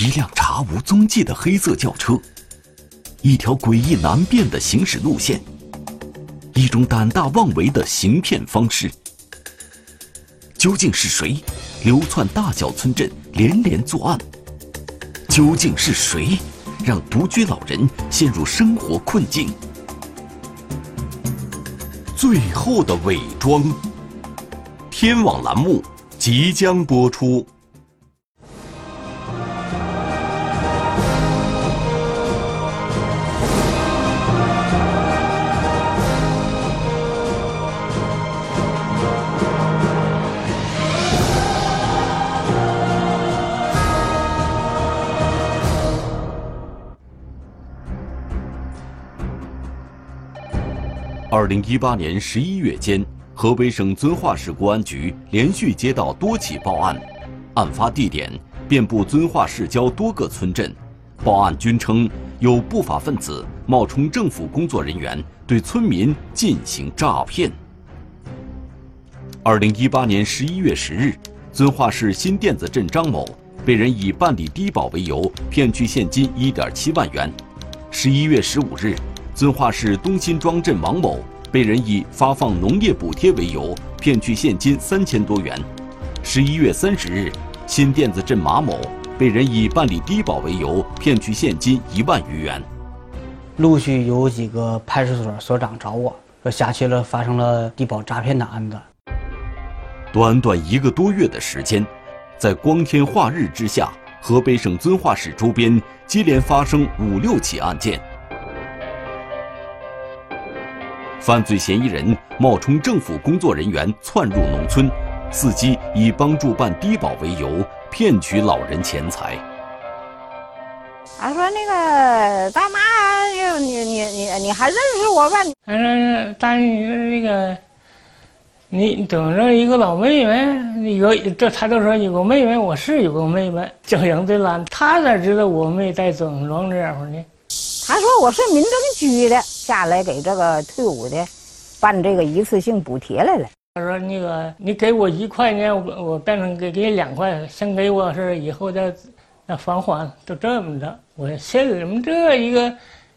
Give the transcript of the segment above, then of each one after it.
一辆查无踪迹的黑色轿车，一条诡异难辨的行驶路线，一种胆大妄为的行骗方式。究竟是谁流窜大小村镇，连连作案？究竟是谁让独居老人陷入生活困境？最后的伪装。天网栏目即将播出。零一八年十一月间。河北省遵化市公安局连续接到多起报案，案发地点遍布遵化市郊多个村镇，报案均称有不法分子冒充政府工作人员对村民进行诈骗。二零一八年十一月十日，遵化市新店子镇张某被人以办理低保为由骗取现金一点七万元。十一月十五日，遵化市东辛庄镇王某。被人以发放农业补贴为由骗取现金三千多元。十一月三十日，新店子镇马某被人以办理低保为由骗取现金一万余元。陆续有几个派出所所长找我说，辖区了发生了低保诈骗的案子。短短一个多月的时间，在光天化日之下，河北省遵化市周边接连发生五六起案件。犯罪嫌疑人冒充政府工作人员窜入农村，伺机以帮助办低保为由骗取老人钱财。他说：“那个大妈，你你你你你还认识我吧？”他说：“大姨，那个你等着一个老妹妹，有这他都说有个妹妹，我是有个妹妹，叫杨翠兰。他咋知道我妹在整装这会儿呢？”他说我是民政局的，下来给这个退伍的办这个一次性补贴来了。他说那个你给我一块呢，我我变成给给你两块，先给我是以后再那返还，就这么着。我信你们这一个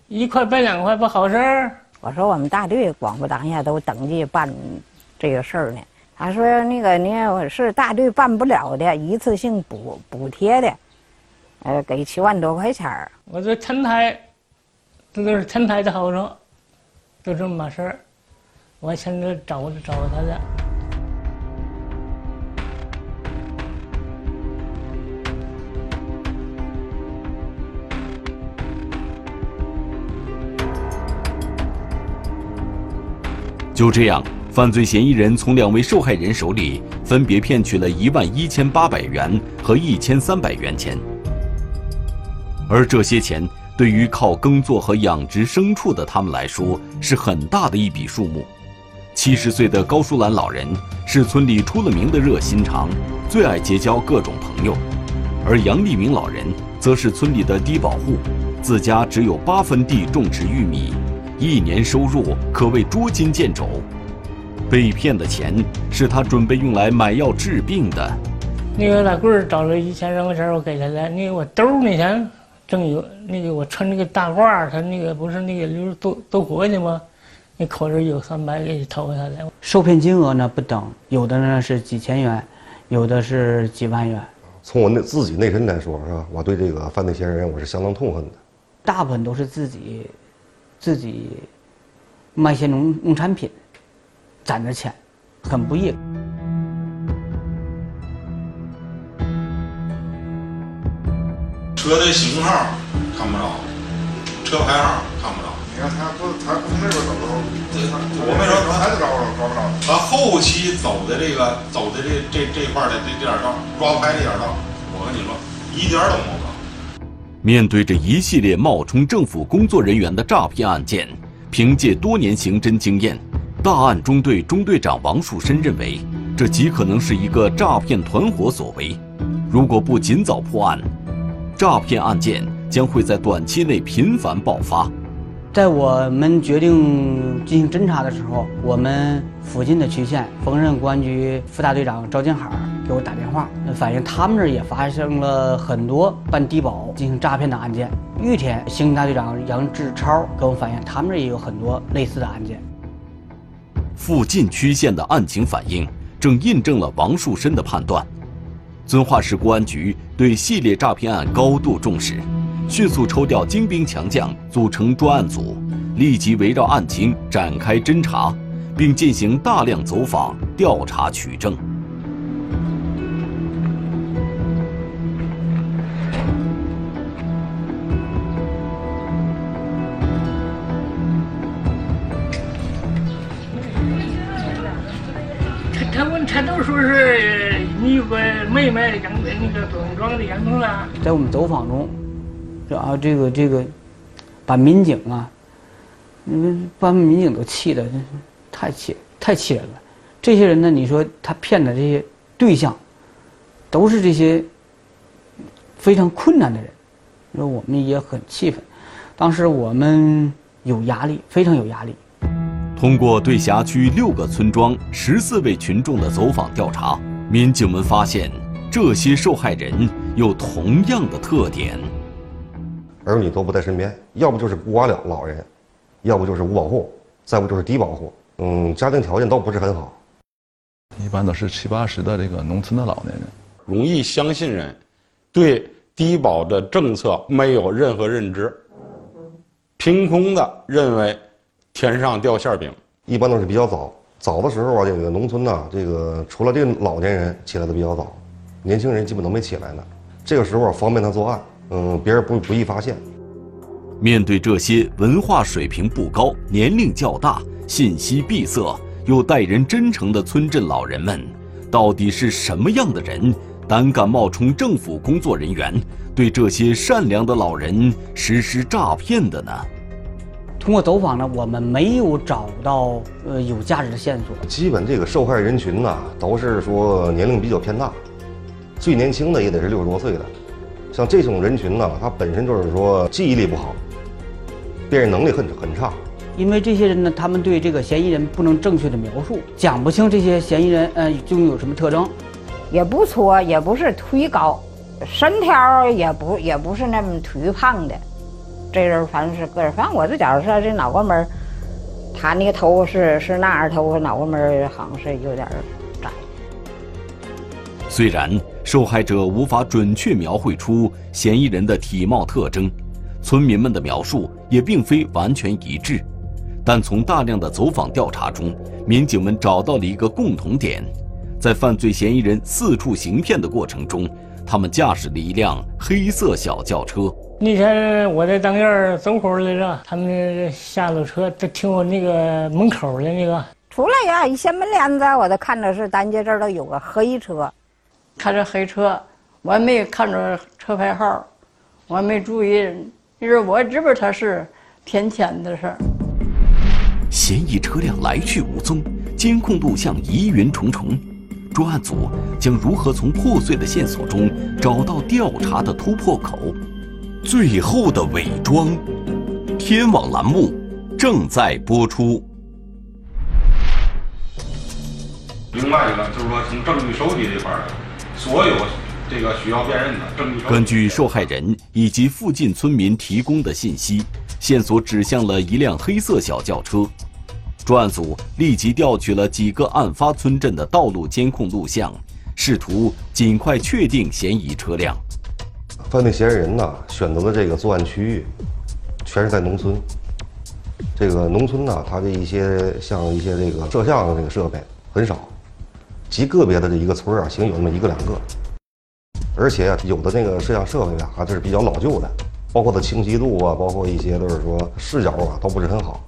一块办两块不好事儿。我说我们大队广播当下都登记办这个事儿呢。他说那个你是大队办不了的，一次性补补贴的，呃，给七万多块钱儿。我说陈台。这都是天台的好处，就这么码事儿。我现在找找他的。就这样，犯罪嫌疑人从两位受害人手里分别骗取了一万一千八百元和一千三百元钱，而这些钱。对于靠耕作和养殖牲畜的他们来说，是很大的一笔数目。七十岁的高淑兰老人是村里出了名的热心肠，最爱结交各种朋友；而杨立明老人则是村里的低保户，自家只有八分地种植玉米，一年收入可谓捉襟见肘。被骗的钱是他准备用来买药治病的。那个大贵找了一千多块钱，我给他了。那个我兜儿那钱。正有那个我穿那个大褂他那个不是那个留都都国的吗？那口里有三百给掏给他的。受骗金额呢不等，有的呢是几千元，有的是几万元。从我内自己内心来说，是吧？我对这个犯罪嫌疑人我是相当痛恨的。大部分都是自己自己卖些农农产品，攒着钱，很不易。车的型号看不着，车牌号看不着。你看他不，他从那边走的时候，我没说他就找着找不着。他后期走的这个走的这这这块的这这点道抓拍这点道，我跟你说一点都摸不着。面对着一系列冒充政府工作人员的诈骗案件，凭借多年刑侦经验，大案中队中队长王树深认为，这极可能是一个诈骗团伙所为。如果不尽早破案，诈骗案件将会在短期内频繁爆发。在我们决定进行侦查的时候，我们附近的区县，丰润公安局副大队长赵金海给我打电话，反映他们那儿也发生了很多办低保进行诈骗的案件。玉田刑警大队长杨志超给我们反映，他们那儿也有很多类似的案件。附近区县的案情反映，正印证了王树深的判断。遵化市公安局对系列诈骗案高度重视，迅速抽调精兵强将，组成专案组，立即围绕案情展开侦查，并进行大量走访调查取证。他都说是你有个妹妹杨那个左宗庄的杨东啊。在我们走访中，是啊，这个这个，把民警啊，嗯，把民警都气的，太气太气人了。这些人呢，你说他骗的这些对象，都是这些非常困难的人，那我们也很气愤。当时我们有压力，非常有压力。通过对辖区六个村庄十四位群众的走访调查，民警们发现这些受害人有同样的特点：儿女都不在身边，要不就是孤寡老老人，要不就是无保户，再不就是低保户。嗯，家庭条件都不是很好。一般都是七八十的这个农村的老年人，容易相信人，对低保的政策没有任何认知，凭空的认为天上掉馅饼。一般都是比较早，早的时候啊，这个农村呐，这个除了这个老年人起来的比较早，年轻人基本都没起来呢。这个时候方便他作案，嗯，别人不不易发现。面对这些文化水平不高、年龄较大、信息闭塞又待人真诚的村镇老人们，到底是什么样的人胆敢冒充政府工作人员，对这些善良的老人实施诈骗的呢？通过走访呢，我们没有找到呃有价值的线索。基本这个受害人群呐，都是说年龄比较偏大，最年轻的也得是六十多岁的。像这种人群呢，他本身就是说记忆力不好，辨认能力很很差。因为这些人呢，他们对这个嫌疑人不能正确的描述，讲不清这些嫌疑人呃究竟有什么特征。也不矬，也不是忒高，身条也不也不是那么忒胖的。这人反正是个人，反正我就觉着说这脑瓜门，他那个头是是那样头，脑瓜门好像是有点窄。虽然受害者无法准确描绘出嫌疑人的体貌特征，村民们的描述也并非完全一致，但从大量的走访调查中，民警们找到了一个共同点：在犯罪嫌疑人四处行骗的过程中，他们驾驶了一辆黑色小轿车。那天我在当院走会儿来着，他们下了车，就停我那个门口的那个。出来呀，一掀门帘子，我就看着是咱家这儿都有个黑车。看着黑车，我也没看着车牌号，我也没注意。就是我知不道他是天天的事儿？嫌疑车辆来去无踪，监控录像疑云重重，专案组将如何从破碎的线索中找到调查的突破口？最后的伪装，天网栏目正在播出。另外一个就是说，从证据收集这块儿，所有这个需要辨认的证据。根据受害人以及附近村民提供的信息，线索指向了一辆黑色小轿车。专案组立即调取了几个案发村镇的道路监控录像，试图尽快确定嫌疑车辆。犯罪嫌疑人呢，选择的这个作案区域，全是在农村。这个农村呢，它的一些像一些这个摄像的这个设备很少，极个别的这一个村啊，行有那么一个两个。而且，有的那个摄像设备啊，还是比较老旧的，包括它清晰度啊，包括一些都是说视角啊，都不是很好。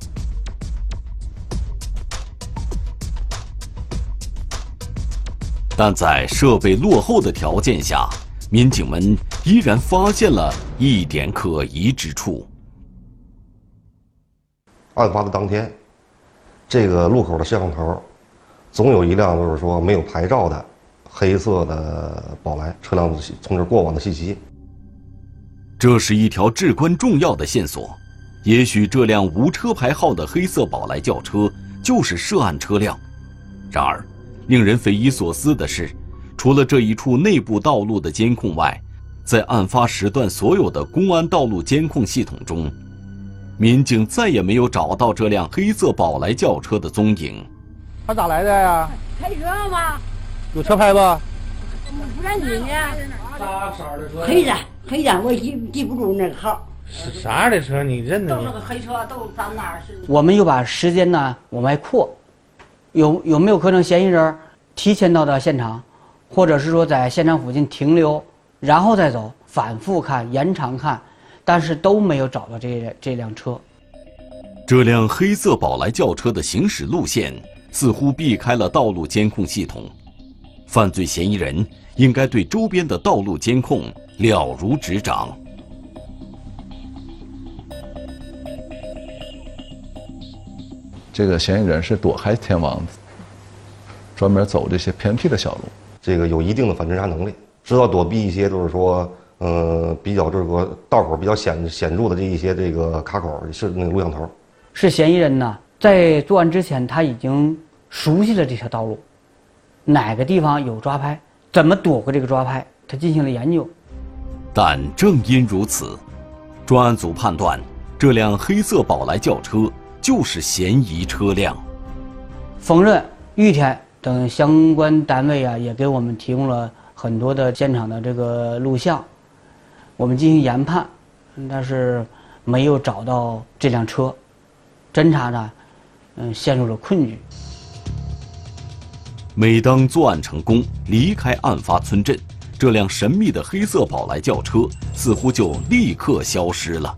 但在设备落后的条件下，民警们依然发现了一点可疑之处。案发的当天，这个路口的摄像头，总有一辆就是说没有牌照的黑色的宝来车辆从这过往的信息。这是一条至关重要的线索。也许这辆无车牌号的黑色宝来轿车就是涉案车辆。然而，令人匪夷所思的是。除了这一处内部道路的监控外，在案发时段所有的公安道路监控系统中，民警再也没有找到这辆黑色宝来轿车的踪影。他咋来的呀？开车吗？有车牌不？不让进去。啥色的车？黑的，黑的，我记记不住那个号。是啥样的车？你认得都吗？那个黑车都咱那儿是。我们又把时间呢往外扩，有有没有可能嫌疑人提前到达现场，或者是说在现场附近停留，然后再走，反复看、延长看，但是都没有找到这这辆车。这辆黑色宝来轿车的行驶路线似乎避开了道路监控系统，犯罪嫌疑人应该对周边的道路监控了如指掌。这个嫌疑人是躲开天网，专门走这些偏僻的小路。这个有一定的反侦查能力，知道躲避一些就是说，呃，比较这个道口比较显显著的这一些这个卡口是那个录像头。是嫌疑人呢，在作案之前他已经熟悉了这条道路，哪个地方有抓拍，怎么躲过这个抓拍，他进行了研究。但正因如此，专案组判断这辆黑色宝来轿车就是嫌疑车辆。丰润、玉田等相关单位啊，也给我们提供了很多的现场的这个录像，我们进行研判，但是没有找到这辆车，侦查呢，嗯，陷入了困局。每当作案成功，离开案发村镇，这辆神秘的黑色宝来轿车似乎就立刻消失了。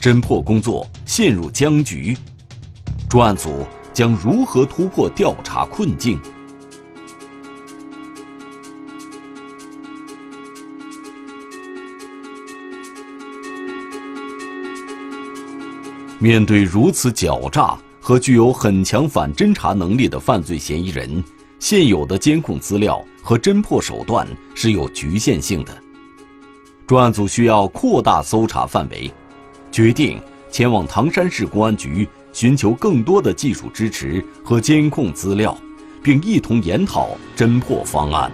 侦破工作陷入僵局，专案组将如何突破调查困境？面对如此狡诈和具有很强反侦查能力的犯罪嫌疑人，现有的监控资料和侦破手段是有局限性的。专案组需要扩大搜查范围，决定前往唐山市公安局寻求更多的技术支持和监控资料，并一同研讨侦破方案。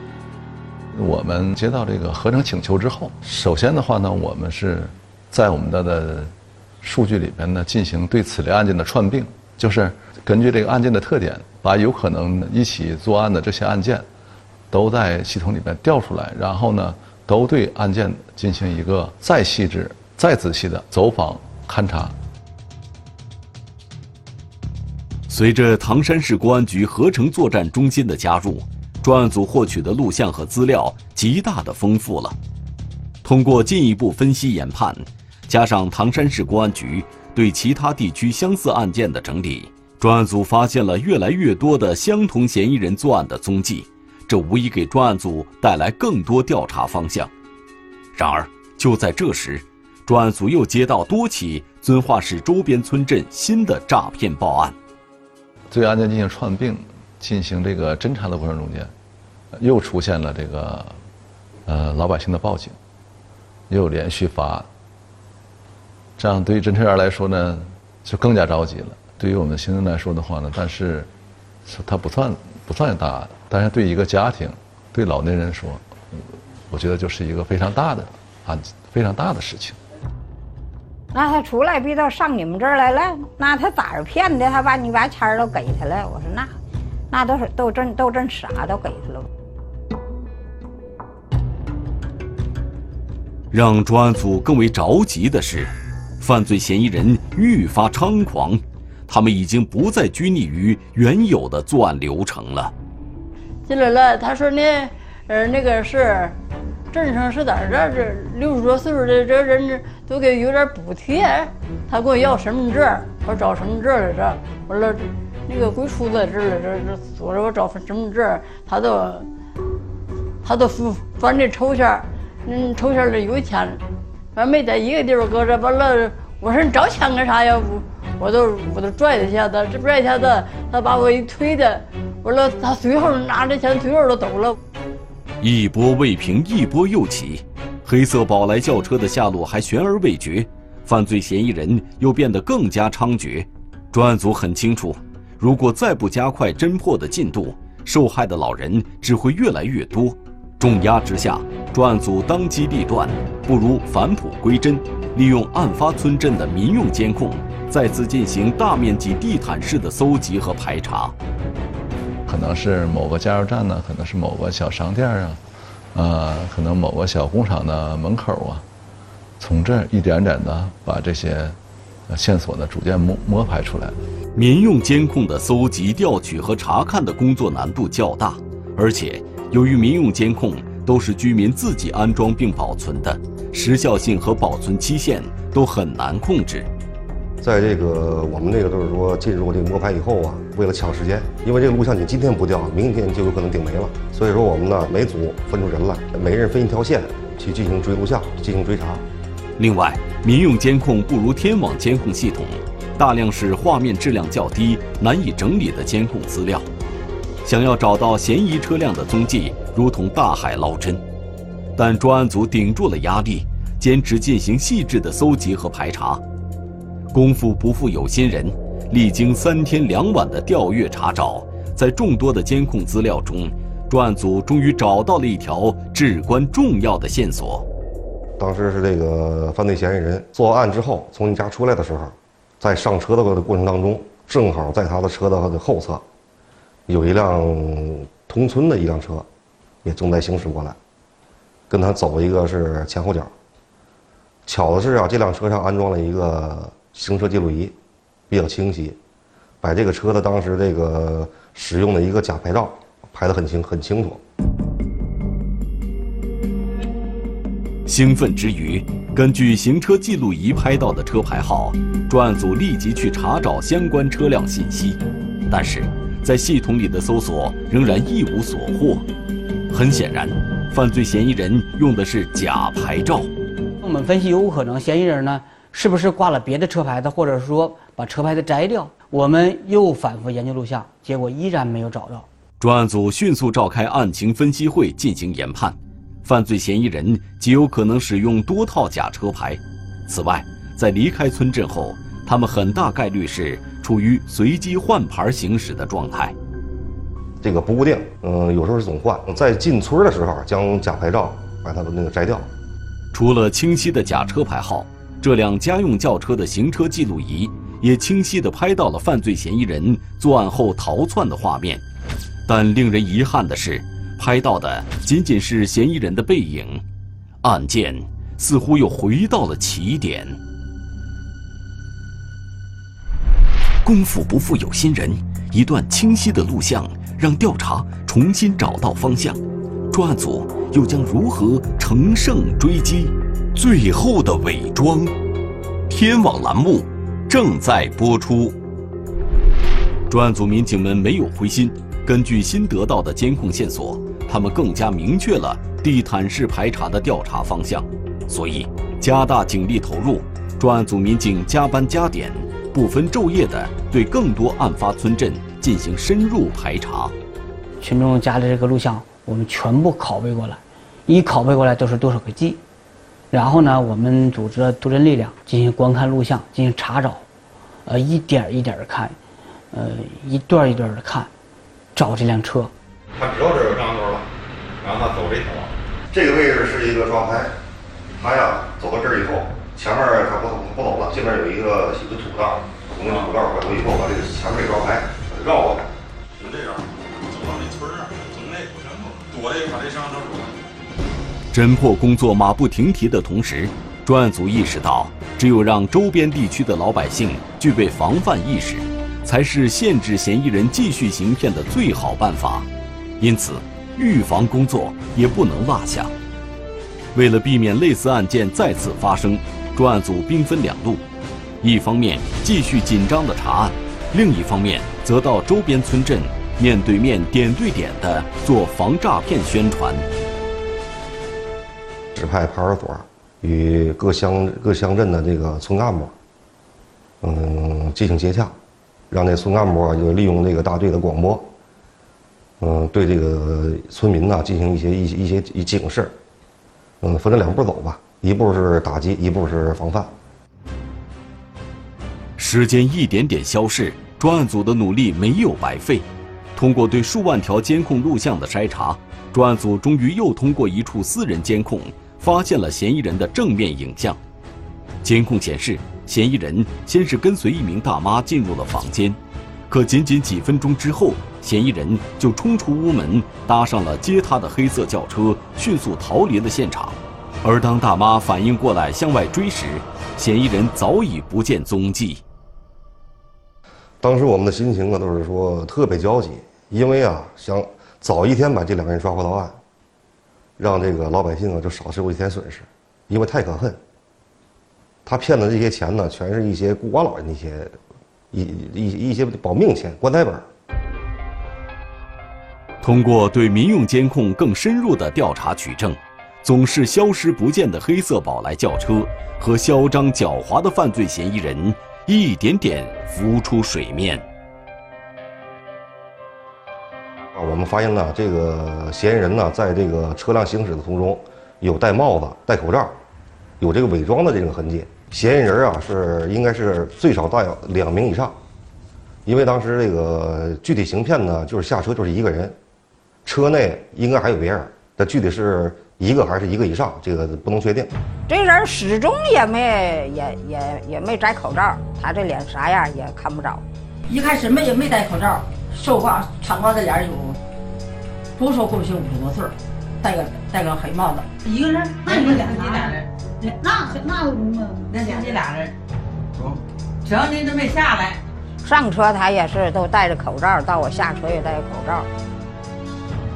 我们接到这个合成请求之后，首先的话呢，我们是在我们的的数据里边呢进行对此类案件的串并，就是根据这个案件的特点，把有可能一起作案的这些案件，都在系统里边调出来，然后呢，都对案件进行一个再细致、再仔细的走访勘查。随着唐山市公安局合成作战中心的加入，专案组获取的录像和资料极大的丰富了。通过进一步分析研判，加上唐山市公安局对其他地区相似案件的整理，专案组发现了越来越多的相同嫌疑人作案的踪迹，这无疑给专案组带来更多调查方向。然而，就在这时，专案组又接到多起遵化市周边村镇新的诈骗报案。对案件进行串并、进行这个侦查的过程中间，又出现了这个呃老百姓的报警，又连续发案。这样对于侦查员来说呢，就更加着急了。对于我们行政来说的话呢，但是它不算不算大案，但是对一个家庭、对老年人说，我觉得就是一个非常大的案子，非常大的事情。那他出来逼到上你们这儿来了，那他咋是骗的？他把你把钱儿都给他了。我说那，那都是都真都真傻，都给他了。让专案组更为着急的是，犯罪嫌疑人愈发猖狂，他们已经不再拘泥于原有的作案流程了。进来了，他说呢，呃，那个是镇上是在这？这六十多岁数的这人都给有点补贴，他给我要身份证，我找身份证来着。完了，那个鬼出在这儿了，这这说着我找份身份证，他都他都付反正抽签，嗯，抽签里有钱，反正没在一个地方搁着。完了，我说你找钱干啥呀？我我都我都拽他一下子，这拽一下子，他把我一推的，完了他随后拿着钱随后就走了。一波未平，一波又起，黑色宝来轿车的下落还悬而未决，犯罪嫌疑人又变得更加猖獗。专案组很清楚，如果再不加快侦破的进度，受害的老人只会越来越多。重压之下，专案组当机立断，不如返璞归真，利用案发村镇的民用监控，再次进行大面积地毯式的搜集和排查。可能是某个加油站呢，可能是某个小商店啊，呃，可能某个小工厂的门口啊，从这儿一点点的把这些线索呢逐渐摸摸排出来。民用监控的搜集、调取和查看的工作难度较大，而且由于民用监控都是居民自己安装并保存的，时效性和保存期限都很难控制。在这个我们那个就是说进入这个摸排以后啊，为了抢时间，因为这个录像你今天不调，明天就有可能顶没了。所以说我们呢每组分出人来，每人分一条线去进行追录像、进行追查。另外，民用监控不如天网监控系统，大量是画面质量较低、难以整理的监控资料。想要找到嫌疑车辆的踪迹，如同大海捞针。但专案组顶住了压力，坚持进行细致的搜集和排查。功夫不负有心人，历经三天两晚的调阅查找，在众多的监控资料中，专案组终于找到了一条至关重要的线索。当时是这个犯罪嫌疑人作案之后从你家出来的时候，在上车的过程当中，正好在他的车的后侧，有一辆同村的一辆车，也正在行驶过来，跟他走一个是前后脚。巧的是啊，这辆车上安装了一个。行车记录仪比较清晰，把这个车的当时这个使用的一个假牌照拍得很清很清楚。兴奋之余，根据行车记录仪拍到的车牌号，专案组立即去查找相关车辆信息，但是在系统里的搜索仍然一无所获。很显然，犯罪嫌疑人用的是假牌照。我们分析有可能嫌疑人呢。是不是挂了别的车牌的，或者说把车牌的摘掉？我们又反复研究录像，结果依然没有找到。专案组迅速召开案情分析会进行研判，犯罪嫌疑人极有可能使用多套假车牌。此外，在离开村镇后，他们很大概率是处于随机换牌行驶的状态。这个不固定，嗯，有时候是总换。在进村的时候，将假牌照把它的那个摘掉。除了清晰的假车牌号。这辆家用轿车的行车记录仪也清晰地拍到了犯罪嫌疑人作案后逃窜的画面，但令人遗憾的是，拍到的仅仅是嫌疑人的背影，案件似乎又回到了起点。功夫不负有心人，一段清晰的录像让调查重新找到方向，专案组又将如何乘胜追击？最后的伪装，天网栏目正在播出。专案组民警们没有灰心，根据新得到的监控线索，他们更加明确了地毯式排查的调查方向，所以加大警力投入。专案组民警加班加点，不分昼夜的对更多案发村镇进行深入排查。群众家的这个录像，我们全部拷贝过来，一拷贝过来都是多少个 G。然后呢，我们组织了多人力量进行观看录像，进行查找，呃，一点一点的看，呃，一段一段的看，找这辆车。他知道这有摄像头了，然后他走这条。这个位置是一个抓拍，他呀走到这儿以后，前面他不走不走了，这边有一个一个土道，从那土道拐过以后，把这个前面抓拍绕过来，就这样走到那村儿从那全部躲这把这摄像头躲。侦破工作马不停蹄的同时，专案组意识到，只有让周边地区的老百姓具备防范意识，才是限制嫌疑人继续行骗的最好办法。因此，预防工作也不能落下。为了避免类似案件再次发生，专案组兵分两路：一方面继续紧张的查案，另一方面则到周边村镇面对面、点对点的做防诈骗宣传。指派派出所与各乡各乡镇的这个村干部，嗯，进行接洽，让那村干部就利用这个大队的广播，嗯，对这个村民呢进行一些一些一些一警示，嗯，分成两步走吧，一步是打击，一步是防范。时间一点点消逝，专案组的努力没有白费。通过对数万条监控录像的筛查，专案组终于又通过一处私人监控发现了嫌疑人的正面影像。监控显示，嫌疑人先是跟随一名大妈进入了房间，可仅仅几分钟之后，嫌疑人就冲出屋门，搭上了接他的黑色轿车，迅速逃离了现场。而当大妈反应过来向外追时，嫌疑人早已不见踪迹。当时我们的心情啊，都是说特别焦急，因为啊，想早一天把这两个人抓获到案，让这个老百姓啊就少受一天损失，因为太可恨。他骗的这些钱呢，全是一些孤寡老人的一些一一一些保命钱、棺材本。通过对民用监控更深入的调查取证，总是消失不见的黑色宝来轿车和嚣张狡猾的犯罪嫌疑人。一点点浮出水面。啊，我们发现呢，这个嫌疑人呢，在这个车辆行驶的途中，有戴帽子、戴口罩，有这个伪装的这个痕迹。嫌疑人啊，是应该是最少带有两名以上，因为当时这个具体行骗呢，就是下车就是一个人，车内应该还有别人，但具体是。一个还是一个以上，这个不能确定。这人始终也没也也也没摘口罩，他这脸啥样也看不着。一开始没也没戴口罩，瘦挂长瓜子脸有，多说过去五十多岁，戴个戴个黑帽子。一个人，那你们俩俩人，那那那俩这俩人，行，您都没下来。上车他也是都戴着口罩，到我下车也戴着口罩。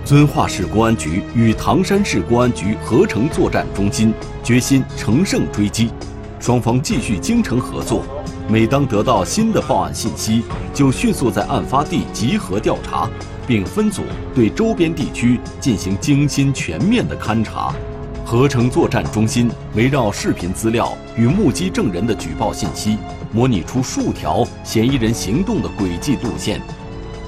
遵化市公安局与唐山市公安局合成作战中心决心乘胜追击，双方继续精诚合作。每当得到新的报案信息，就迅速在案发地集合调查，并分组对周边地区进行精心全面的勘查。合成作战中心围绕视频资料与目击证人的举报信息，模拟出数条嫌疑人行动的轨迹路线。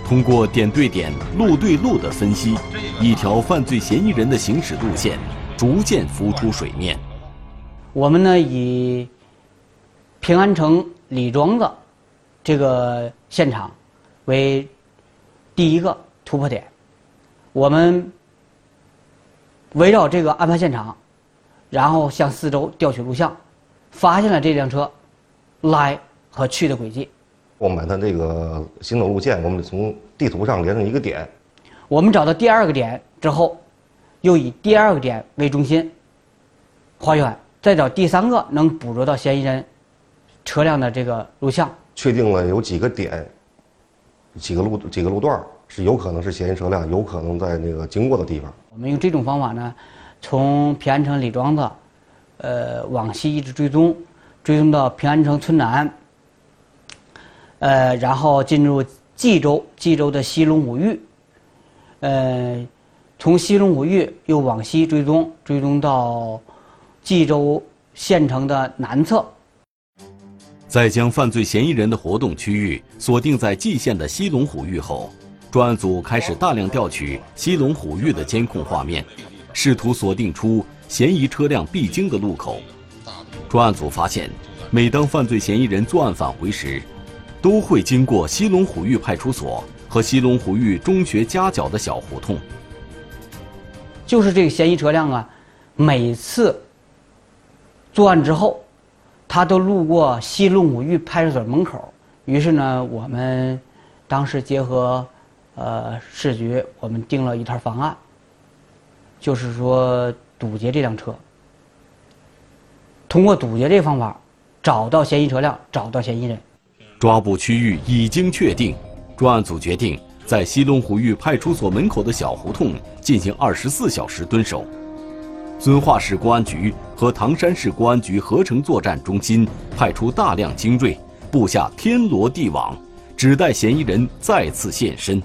通过点对点、路对路的分析，一条犯罪嫌疑人的行驶路线逐渐浮出水面。我们呢以平安城李庄子这个现场为第一个突破点，我们围绕这个案发现场，然后向四周调取录像，发现了这辆车来和去的轨迹。我们把它这个行走路线，我们从地图上连成一个点。我们找到第二个点之后，又以第二个点为中心还原，再找第三个能捕捉到嫌疑人车辆的这个录像。确定了有几个点，几个路几个路段是有可能是嫌疑车辆有可能在那个经过的地方。我们用这种方法呢，从平安城李庄子，呃，往西一直追踪，追踪到平安城村南。呃，然后进入冀州，冀州的西龙五峪，呃，从西龙五峪又往西追踪，追踪到冀州县城的南侧。在将犯罪嫌疑人的活动区域锁定在蓟县的西龙虎峪后，专案组开始大量调取西龙虎峪的监控画面，试图锁定出嫌疑车辆必经的路口。专案组发现，每当犯罪嫌疑人作案返回时，都会经过西龙虎峪派出所和西龙虎峪中学夹角的小胡同。就是这个嫌疑车辆啊，每次作案之后，他都路过西龙虎峪派出所门口。于是呢，我们当时结合呃市局，我们定了一套方案，就是说堵截这辆车。通过堵截这方法，找到嫌疑车辆，找到嫌疑人。抓捕区域已经确定，专案组决定在西龙虎峪派出所门口的小胡同进行二十四小时蹲守。遵化市公安局和唐山市公安局合成作战中心派出大量精锐，布下天罗地网，只待嫌疑人再次现身。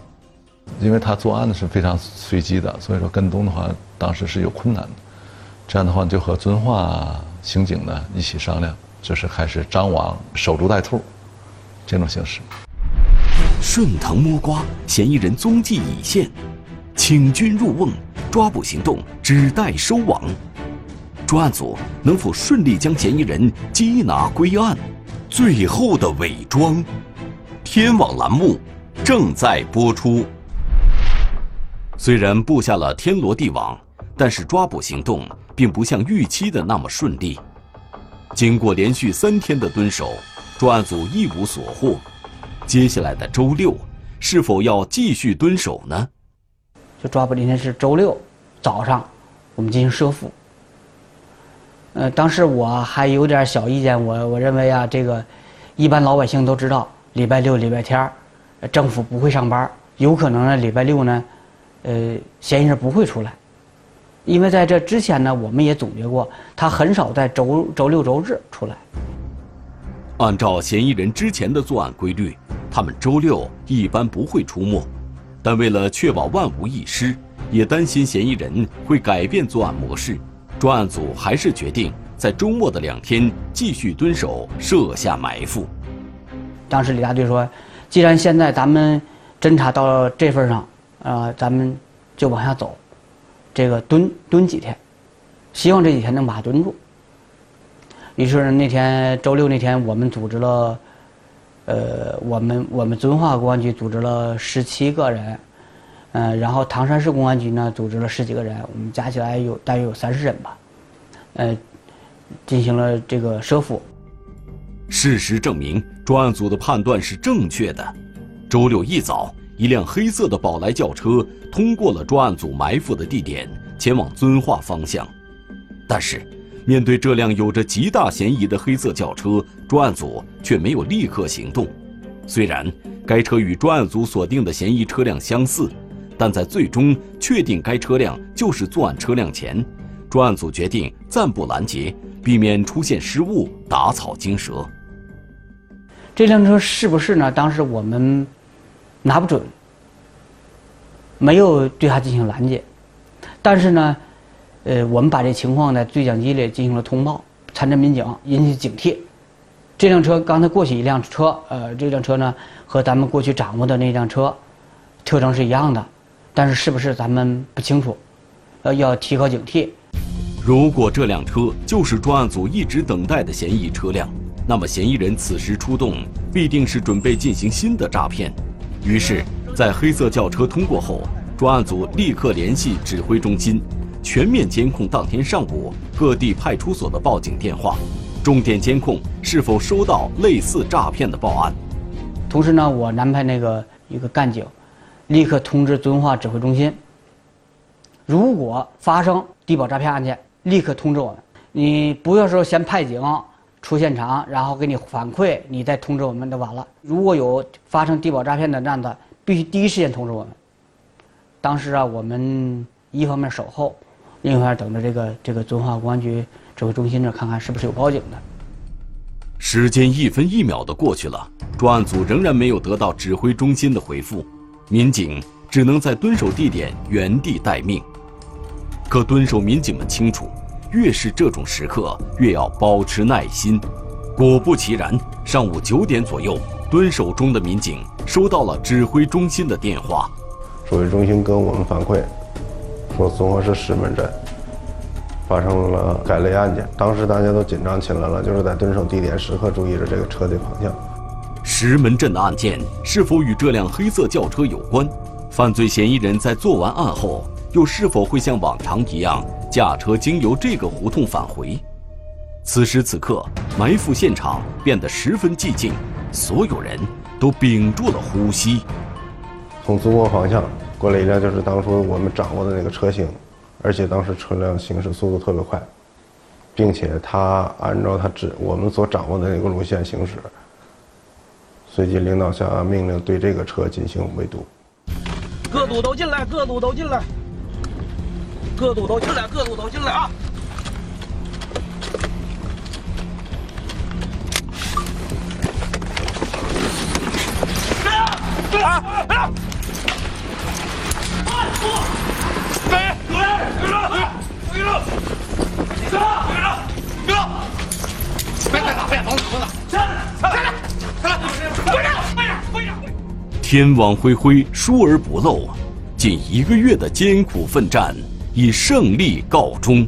因为他作案的是非常随机的，所以说跟踪的话，当时是有困难的。这样的话，就和遵化刑警呢一起商量，就是开始张网，守株待兔。这种形式，顺藤摸瓜，嫌疑人踪迹已现，请君入瓮，抓捕行动只待收网。专案组能否顺利将嫌疑人缉拿归案？最后的伪装，天网栏目正在播出。虽然布下了天罗地网，但是抓捕行动并不像预期的那么顺利。经过连续三天的蹲守，专案组一无所获。接下来的周六，是否要继续蹲守呢？就抓捕那天是周六早上，我们进行设伏。呃，当时我还有点小意见，我我认为啊，这个一般老百姓都知道，礼拜六、礼拜天儿，政府不会上班，有可能呢，礼拜六呢，呃，嫌疑人不会出来，因为在这之前呢，我们也总结过，他很少在周周六周日出来。按照嫌疑人之前的作案规律，他们周六一般不会出没，但为了确保万无一失，也担心嫌疑人会改变作案模式。专案组还是决定在周末的两天继续蹲守，设下埋伏。当时李大队说：“既然现在咱们侦查到这份上，啊，咱们就往下走，这个蹲蹲几天，希望这几天能把他蹲住。”于是，那天周六那天，我们组织了，呃，我们我们遵化公安局组织了十七个人。嗯，然后唐山市公安局呢组织了十几个人，我们加起来有大约有三十人吧，呃，进行了这个设伏。事实证明，专案组的判断是正确的。周六一早，一辆黑色的宝来轿车通过了专案组埋伏的地点，前往遵化方向。但是，面对这辆有着极大嫌疑的黑色轿车，专案组却没有立刻行动。虽然该车与专案组锁定的嫌疑车辆相似。但在最终确定该车辆就是作案车辆前，专案组决定暂不拦截，避免出现失误，打草惊蛇。这辆车是不是呢？当时我们拿不准，没有对它进行拦截。但是呢，呃，我们把这情况在对讲机里进行了通报，参战民警引起警惕。这辆车刚才过去一辆车，呃，这辆车呢和咱们过去掌握的那辆车特征是一样的。但是是不是咱们不清楚，呃，要提高警惕。如果这辆车就是专案组一直等待的嫌疑车辆，那么嫌疑人此时出动必定是准备进行新的诈骗。于是，在黑色轿车通过后，专案组立刻联系指挥中心，全面监控当天上午各地派出所的报警电话，重点监控是否收到类似诈骗的报案。同时呢，我安排那个一个干警。立刻通知遵化指挥中心。如果发生低保诈骗案件，立刻通知我们。你不要说先派警出现场，然后给你反馈，你再通知我们就完了。如果有发生低保诈骗的案子，必须第一时间通知我们。当时啊，我们一方面守候，另一方面等着这个这个遵化公安局指挥中心这看看是不是有报警的。时间一分一秒的过去了，专案组仍然没有得到指挥中心的回复。民警只能在蹲守地点原地待命。可蹲守民警们清楚，越是这种时刻，越要保持耐心。果不其然，上午九点左右，蹲守中的民警收到了指挥中心的电话。指挥中心跟我们反馈说，综合市石门镇发生了该类案件。当时大家都紧张起来了，就是在蹲守地点时刻注意着这个车的方向。石门镇的案件是否与这辆黑色轿车有关？犯罪嫌疑人在做完案后，又是否会像往常一样驾车经由这个胡同返回？此时此刻，埋伏现场变得十分寂静，所有人都屏住了呼吸。从淄博方向过来一辆，就是当初我们掌握的那个车型，而且当时车辆行驶速度特别快，并且他按照他指我们所掌握的那个路线行驶。随即，领导下命令对这个车进行围堵。各组都进来，各组都进来，各组都进来，各组都进来啊！别啊！别啊！天网恢恢，疏而不漏，近一个月的艰苦奋战以胜利告终。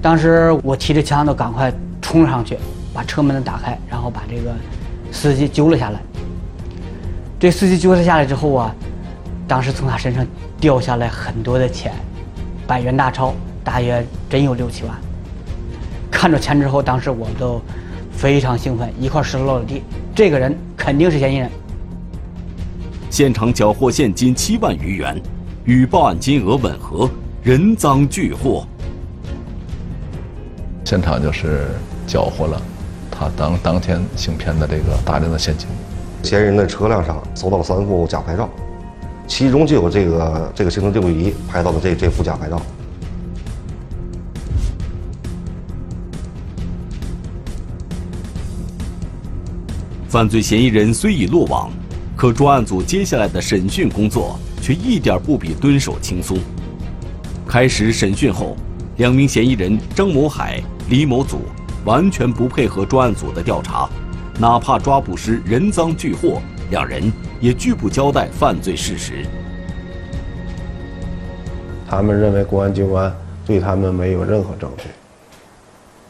当时我提着枪都赶快冲上去，把车门打开，然后把这个司机揪了下来。这司机揪他下来之后啊，当时从他身上掉下来很多的钱，百元大钞，大约真有六七万。看着钱之后，当时我们都非常兴奋，一块石头落了地，这个人肯定是嫌疑人。现场缴获现金七万余元，与报案金额吻合，人赃俱获。现场就是缴获了他当当天行骗的这个大量的现金。嫌疑人的车辆上搜到了三副假牌照，其中就有这个这个行车记录仪拍到的这这副假牌照。犯罪嫌疑人虽已落网，可专案组接下来的审讯工作却一点不比蹲守轻松。开始审讯后，两名嫌疑人张某海、李某祖完全不配合专案组的调查，哪怕抓捕时人赃俱获，两人也拒不交代犯罪事实。他们认为公安机关对他们没有任何证据，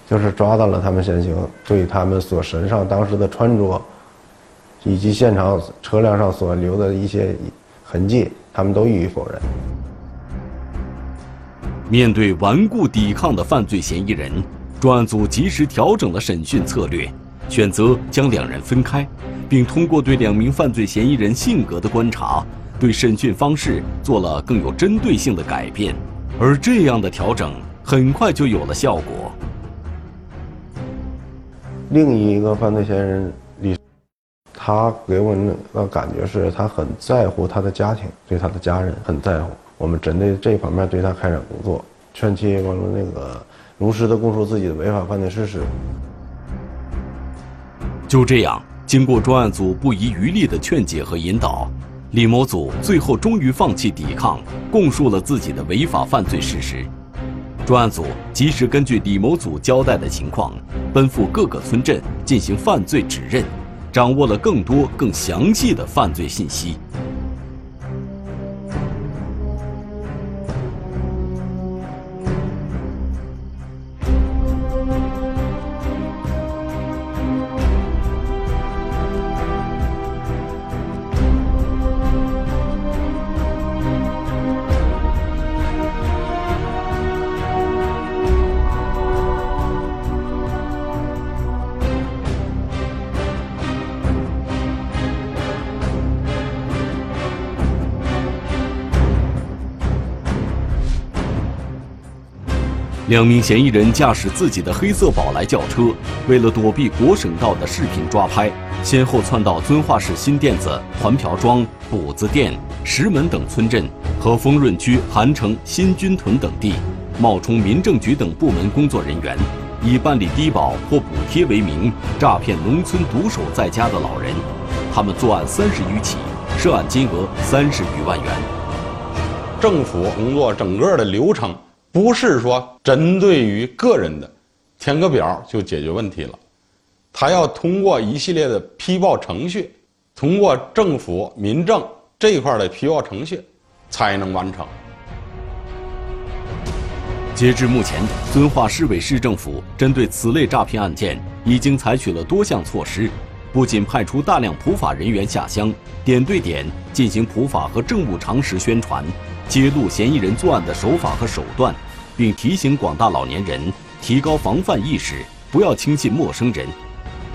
就是抓到了他们现行，对他们所身上当时的穿着，以及现场车辆上所留的一些痕迹，他们都予以否认。面对顽固抵抗的犯罪嫌疑人，专案组及时调整了审讯策略，选择将两人分开，并通过对两名犯罪嫌疑人性格的观察，对审讯方式做了更有针对性的改变。而这样的调整很快就有了效果。另一个犯罪嫌疑人李，他给我的感觉是他很在乎他的家庭，对他的家人很在乎。我们针对这方面对他开展工作，劝其我们那个如实的供述自己的违法犯罪事实。就这样，经过专案组不遗余力的劝解和引导，李某祖最后终于放弃抵抗，供述了自己的违法犯罪事实。专案组及时根据李某祖交代的情况，奔赴各个村镇进行犯罪指认，掌握了更多更详细的犯罪信息。两名嫌疑人驾驶自己的黑色宝来轿车，为了躲避国省道的视频抓拍，先后窜到遵化市新店子、团瓢庄、补子店、石门等村镇和丰润区韩城、新军屯等地，冒充民政局等部门工作人员，以办理低保或补贴为名，诈骗农村独守在家的老人。他们作案三十余起，涉案金额三十余万元。政府工作整个的流程。不是说针对于个人的，填个表就解决问题了，他要通过一系列的批报程序，通过政府民政这一块的批报程序，才能完成。截至目前，遵化市委市政府针对此类诈骗案件，已经采取了多项措施，不仅派出大量普法人员下乡，点对点进行普法和政务常识宣传。揭露嫌疑人作案的手法和手段，并提醒广大老年人提高防范意识，不要轻信陌生人。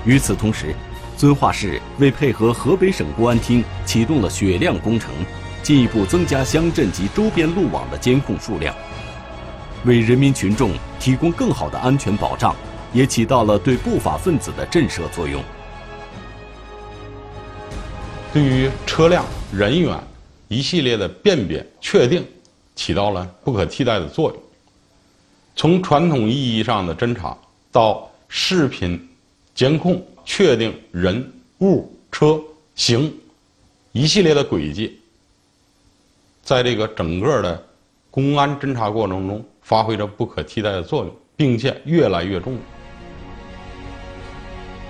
与此同时，遵化市为配合河北省公安厅启动了“雪亮”工程，进一步增加乡镇及周边路网的监控数量，为人民群众提供更好的安全保障，也起到了对不法分子的震慑作用。对于车辆、人员。一系列的辨别确定，起到了不可替代的作用。从传统意义上的侦查到视频监控确定人物车行一系列的轨迹，在这个整个的公安侦查过程中发挥着不可替代的作用，并且越来越重。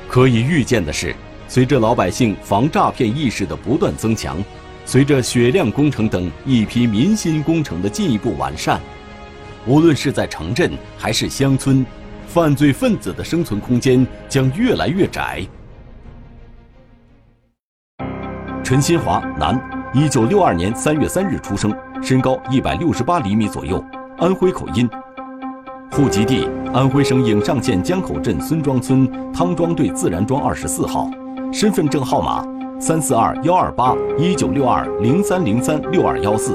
可以预见的是，随着老百姓防诈骗意识的不断增强。随着“雪亮”工程等一批民心工程的进一步完善，无论是在城镇还是乡村，犯罪分子的生存空间将越来越窄。陈新华，男，一九六二年三月三日出生，身高一百六十八厘米左右，安徽口音。户籍地：安徽省颍上县江口镇孙庄村汤庄队自然庄二十四号。身份证号码：三四二幺二八一九六二零三零三六二幺四。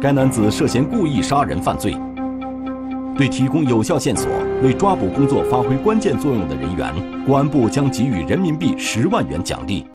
该男子涉嫌故意杀人犯罪。对提供有效线索、为抓捕工作发挥关键作用的人员，公安部将给予人民币十万元奖励。